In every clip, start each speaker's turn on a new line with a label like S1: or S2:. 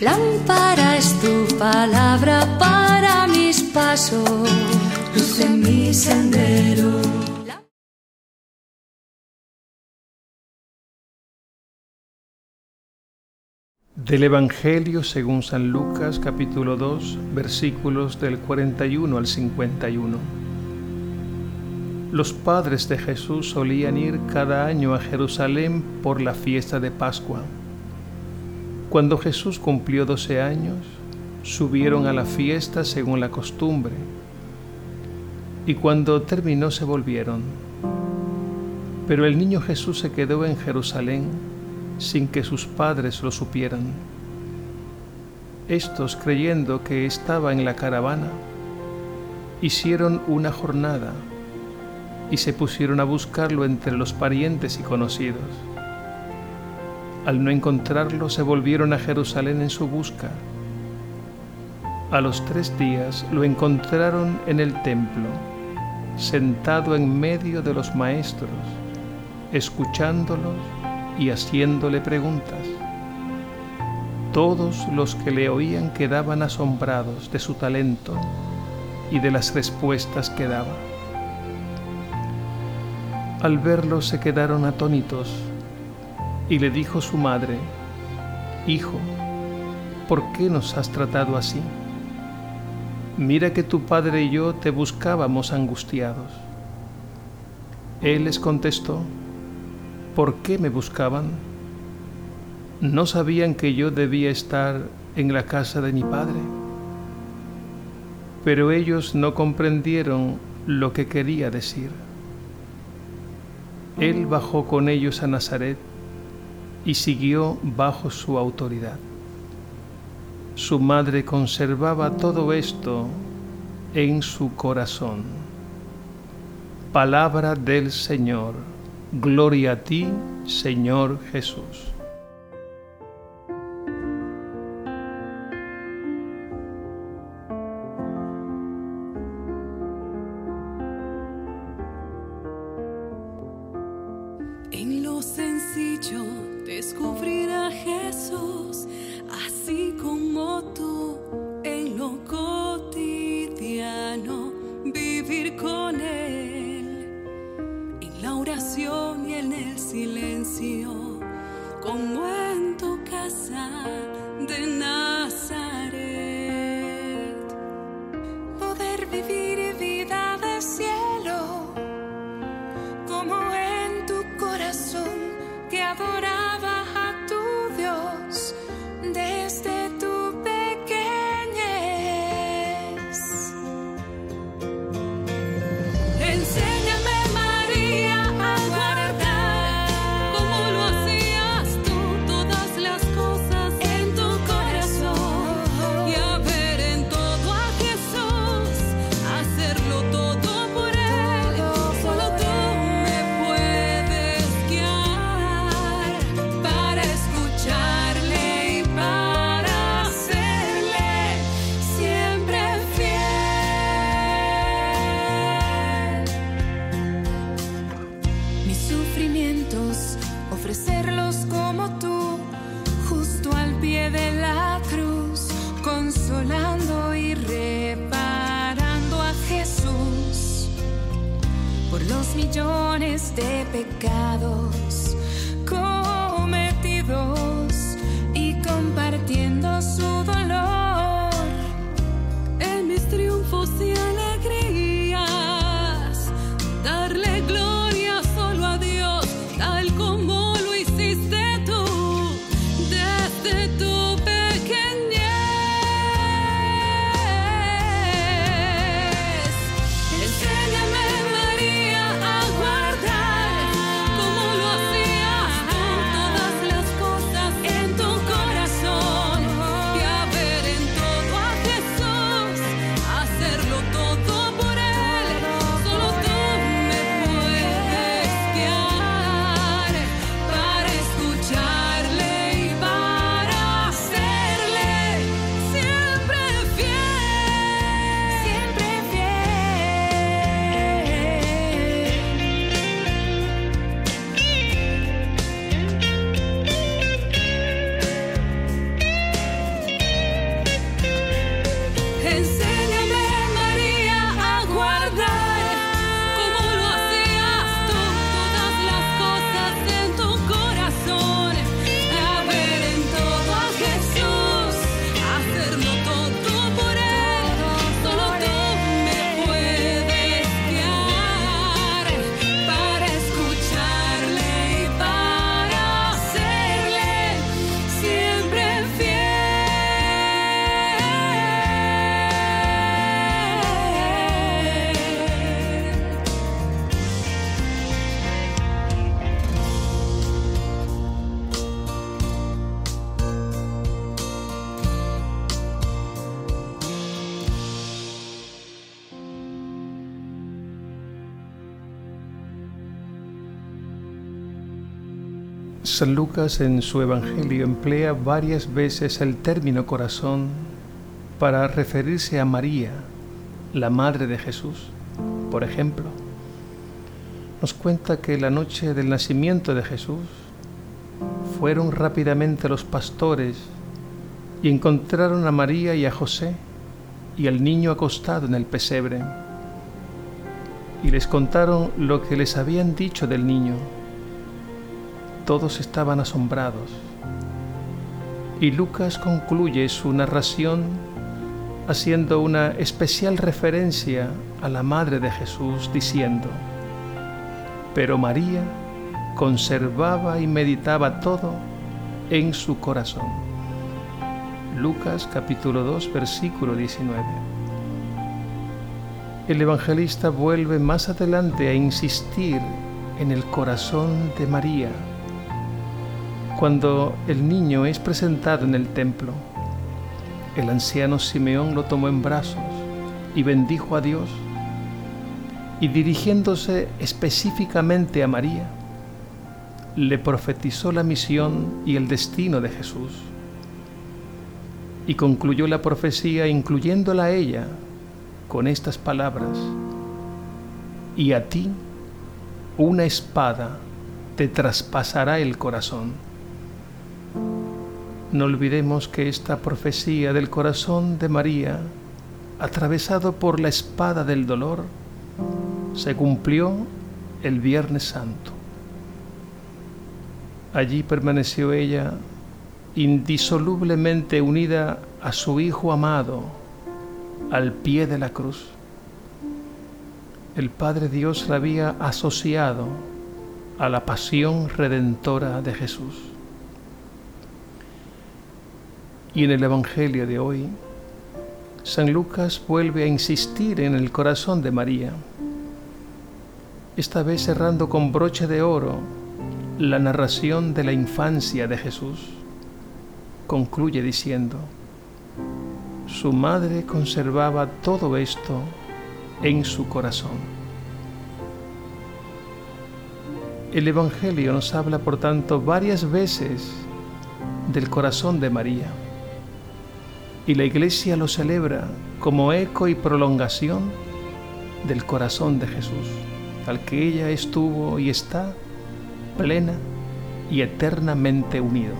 S1: Lámpara es tu palabra para mis pasos, luz en mi sendero.
S2: Del Evangelio según San Lucas capítulo 2 versículos del 41 al 51. Los padres de Jesús solían ir cada año a Jerusalén por la fiesta de Pascua. Cuando Jesús cumplió doce años, subieron a la fiesta según la costumbre, y cuando terminó se volvieron. Pero el niño Jesús se quedó en Jerusalén sin que sus padres lo supieran. Estos, creyendo que estaba en la caravana, hicieron una jornada y se pusieron a buscarlo entre los parientes y conocidos. Al no encontrarlo, se volvieron a Jerusalén en su busca. A los tres días lo encontraron en el templo, sentado en medio de los maestros, escuchándolos y haciéndole preguntas. Todos los que le oían quedaban asombrados de su talento y de las respuestas que daba. Al verlo se quedaron atónitos y le dijo su madre, Hijo, ¿por qué nos has tratado así? Mira que tu padre y yo te buscábamos angustiados. Él les contestó, ¿por qué me buscaban? ¿No sabían que yo debía estar en la casa de mi padre? Pero ellos no comprendieron lo que quería decir. Él bajó con ellos a Nazaret y siguió bajo su autoridad. Su madre conservaba todo esto en su corazón. Palabra del Señor. Gloria a ti, Señor Jesús.
S3: En lo sencillo descubrir Jesús, así como tú
S2: San Lucas en su Evangelio emplea varias veces el término corazón para referirse a María, la Madre de Jesús. Por ejemplo, nos cuenta que la noche del nacimiento de Jesús fueron rápidamente los pastores y encontraron a María y a José y al niño acostado en el pesebre. Y les contaron lo que les habían dicho del niño. Todos estaban asombrados. Y Lucas concluye su narración haciendo una especial referencia a la Madre de Jesús diciendo, pero María conservaba y meditaba todo en su corazón. Lucas capítulo 2 versículo 19. El evangelista vuelve más adelante a insistir en el corazón de María cuando el niño es presentado en el templo. El anciano Simeón lo tomó en brazos y bendijo a Dios y dirigiéndose específicamente a María, le profetizó la misión y el destino de Jesús. Y concluyó la profecía incluyéndola a ella con estas palabras, y a ti una espada te traspasará el corazón. No olvidemos que esta profecía del corazón de María, atravesado por la espada del dolor, se cumplió el Viernes Santo. Allí permaneció ella indisolublemente unida a su Hijo amado al pie de la cruz. El Padre Dios la había asociado a la pasión redentora de Jesús. Y en el Evangelio de hoy, San Lucas vuelve a insistir en el corazón de María, esta vez cerrando con broche de oro la narración de la infancia de Jesús. Concluye diciendo, su madre conservaba todo esto en su corazón. El Evangelio nos habla, por tanto, varias veces del corazón de María y la iglesia lo celebra como eco y prolongación del corazón de Jesús, al que ella estuvo y está plena y eternamente unido.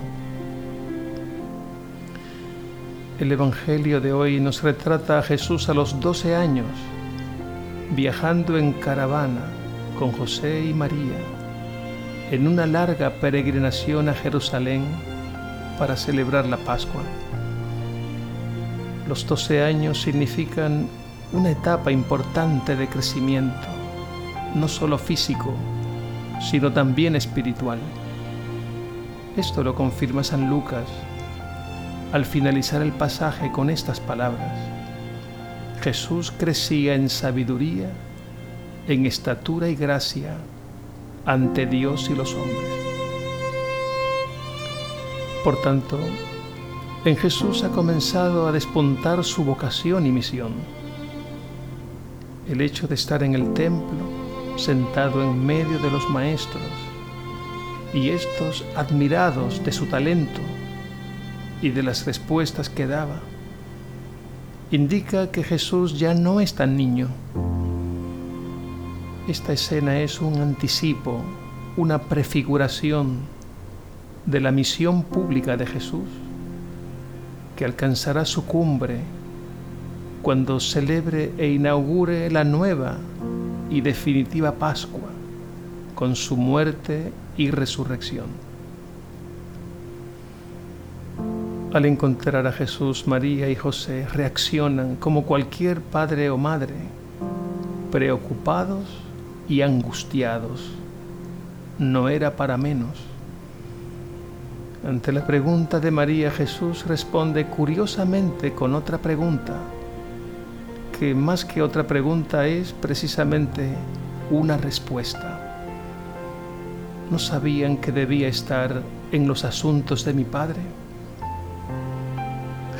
S2: El Evangelio de hoy nos retrata a Jesús a los 12 años, viajando en caravana con José y María en una larga peregrinación a Jerusalén para celebrar la Pascua. Los 12 años significan una etapa importante de crecimiento, no solo físico, sino también espiritual. Esto lo confirma San Lucas al finalizar el pasaje con estas palabras. Jesús crecía en sabiduría, en estatura y gracia ante Dios y los hombres. Por tanto, en Jesús ha comenzado a despuntar su vocación y misión. El hecho de estar en el templo, sentado en medio de los maestros, y estos admirados de su talento y de las respuestas que daba, indica que Jesús ya no es tan niño. Esta escena es un anticipo, una prefiguración de la misión pública de Jesús que alcanzará su cumbre cuando celebre e inaugure la nueva y definitiva Pascua con su muerte y resurrección. Al encontrar a Jesús, María y José reaccionan como cualquier padre o madre, preocupados y angustiados. No era para menos. Ante la pregunta de María, Jesús responde curiosamente con otra pregunta, que más que otra pregunta es precisamente una respuesta. ¿No sabían que debía estar en los asuntos de mi Padre?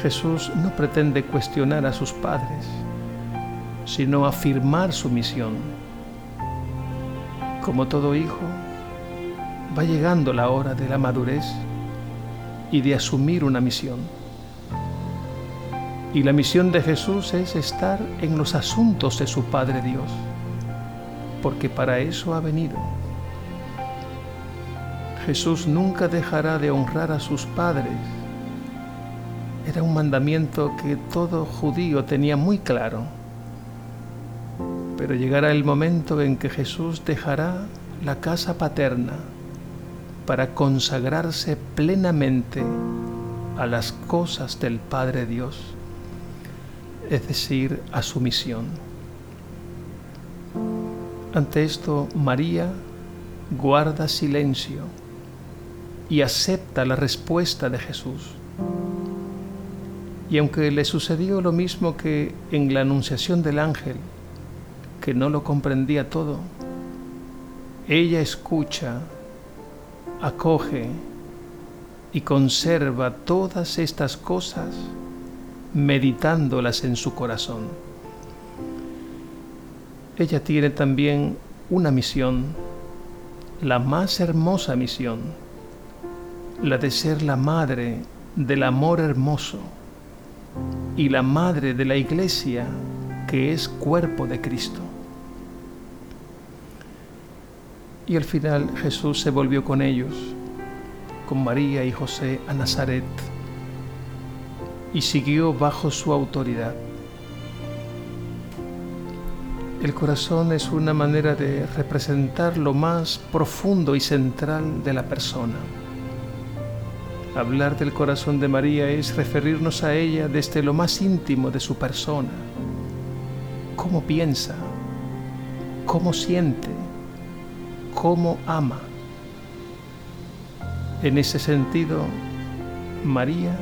S2: Jesús no pretende cuestionar a sus padres, sino afirmar su misión. Como todo hijo, va llegando la hora de la madurez y de asumir una misión. Y la misión de Jesús es estar en los asuntos de su Padre Dios, porque para eso ha venido. Jesús nunca dejará de honrar a sus padres. Era un mandamiento que todo judío tenía muy claro. Pero llegará el momento en que Jesús dejará la casa paterna para consagrarse plenamente a las cosas del Padre Dios, es decir, a su misión. Ante esto, María guarda silencio y acepta la respuesta de Jesús. Y aunque le sucedió lo mismo que en la anunciación del ángel, que no lo comprendía todo, ella escucha acoge y conserva todas estas cosas meditándolas en su corazón. Ella tiene también una misión, la más hermosa misión, la de ser la madre del amor hermoso y la madre de la iglesia que es cuerpo de Cristo. Y al final Jesús se volvió con ellos, con María y José a Nazaret, y siguió bajo su autoridad. El corazón es una manera de representar lo más profundo y central de la persona. Hablar del corazón de María es referirnos a ella desde lo más íntimo de su persona. Cómo piensa, cómo siente, cómo ama. En ese sentido, María,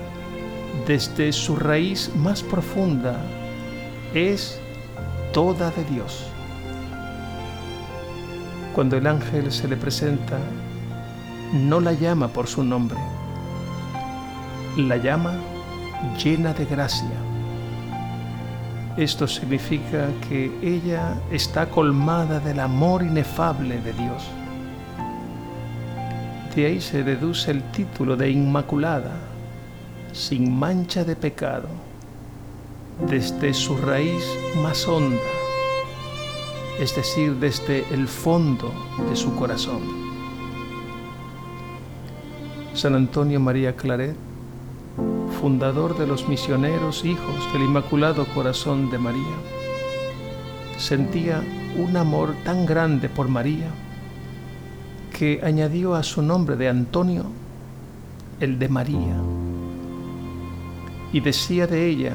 S2: desde su raíz más profunda, es toda de Dios. Cuando el ángel se le presenta, no la llama por su nombre, la llama llena de gracia. Esto significa que ella está colmada del amor inefable de Dios. De ahí se deduce el título de Inmaculada, sin mancha de pecado, desde su raíz más honda, es decir, desde el fondo de su corazón. San Antonio María Claret fundador de los misioneros hijos del Inmaculado Corazón de María, sentía un amor tan grande por María que añadió a su nombre de Antonio el de María. Y decía de ella,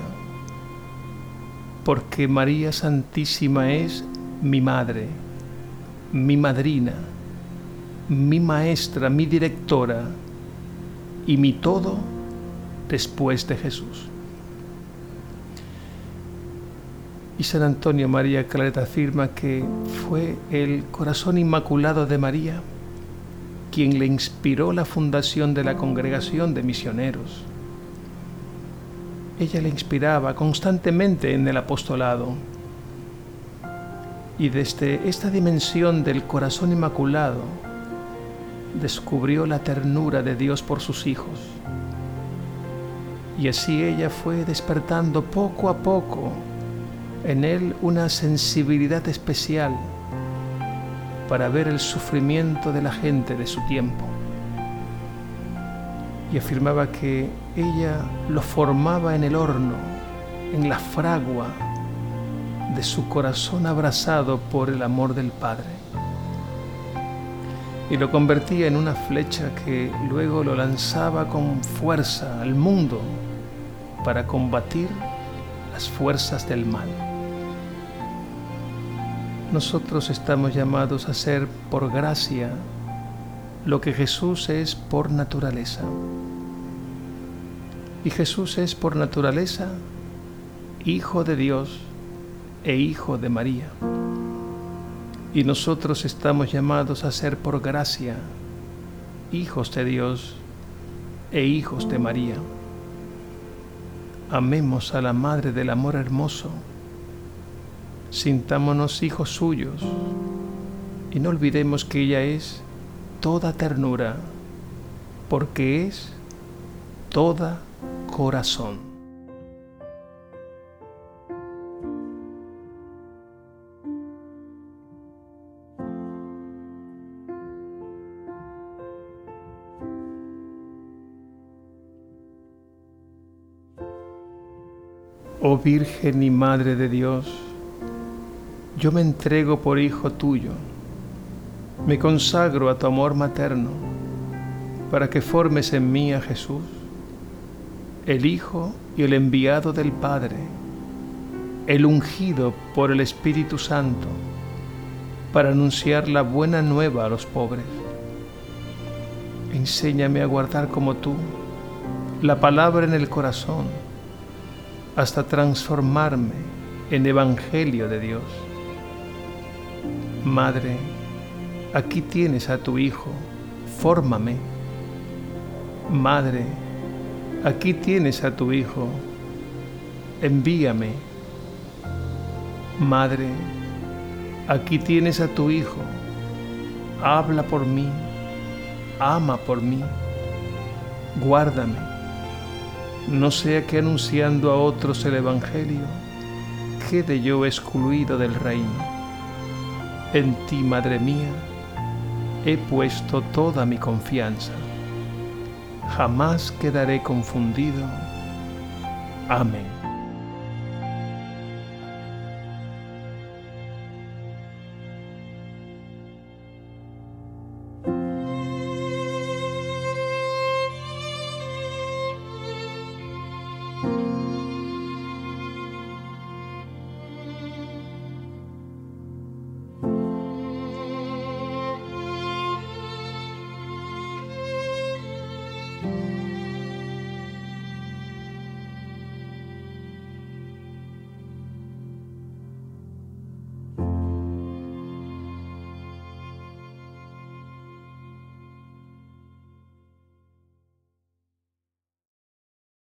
S2: porque María Santísima es mi madre, mi madrina, mi maestra, mi directora y mi todo después de Jesús. Y San Antonio María Claret afirma que fue el corazón inmaculado de María quien le inspiró la fundación de la congregación de misioneros. Ella le inspiraba constantemente en el apostolado. Y desde esta dimensión del corazón inmaculado descubrió la ternura de Dios por sus hijos y así ella fue despertando poco a poco en él una sensibilidad especial para ver el sufrimiento de la gente de su tiempo. Y afirmaba que ella lo formaba en el horno, en la fragua de su corazón abrazado por el amor del Padre. Y lo convertía en una flecha que luego lo lanzaba con fuerza al mundo para combatir las fuerzas del mal. Nosotros estamos llamados a ser por gracia lo que Jesús es por naturaleza. Y Jesús es por naturaleza Hijo de Dios e Hijo de María. Y nosotros estamos llamados a ser por gracia hijos de Dios e hijos de María. Amemos a la Madre del Amor Hermoso. Sintámonos hijos suyos y no olvidemos que ella es toda ternura, porque es toda corazón. Virgen y Madre de Dios, yo me entrego por Hijo tuyo, me consagro a tu amor materno, para que formes en mí a Jesús, el Hijo y el enviado del Padre, el ungido por el Espíritu Santo, para anunciar la buena nueva a los pobres. Enséñame a guardar como tú la palabra en el corazón hasta transformarme en Evangelio de Dios. Madre, aquí tienes a tu Hijo, fórmame. Madre, aquí tienes a tu Hijo, envíame. Madre, aquí tienes a tu Hijo, habla por mí, ama por mí, guárdame no sea que anunciando a otros el Evangelio, quede yo excluido del reino. En ti, Madre mía, he puesto toda mi confianza. Jamás quedaré confundido. Amén.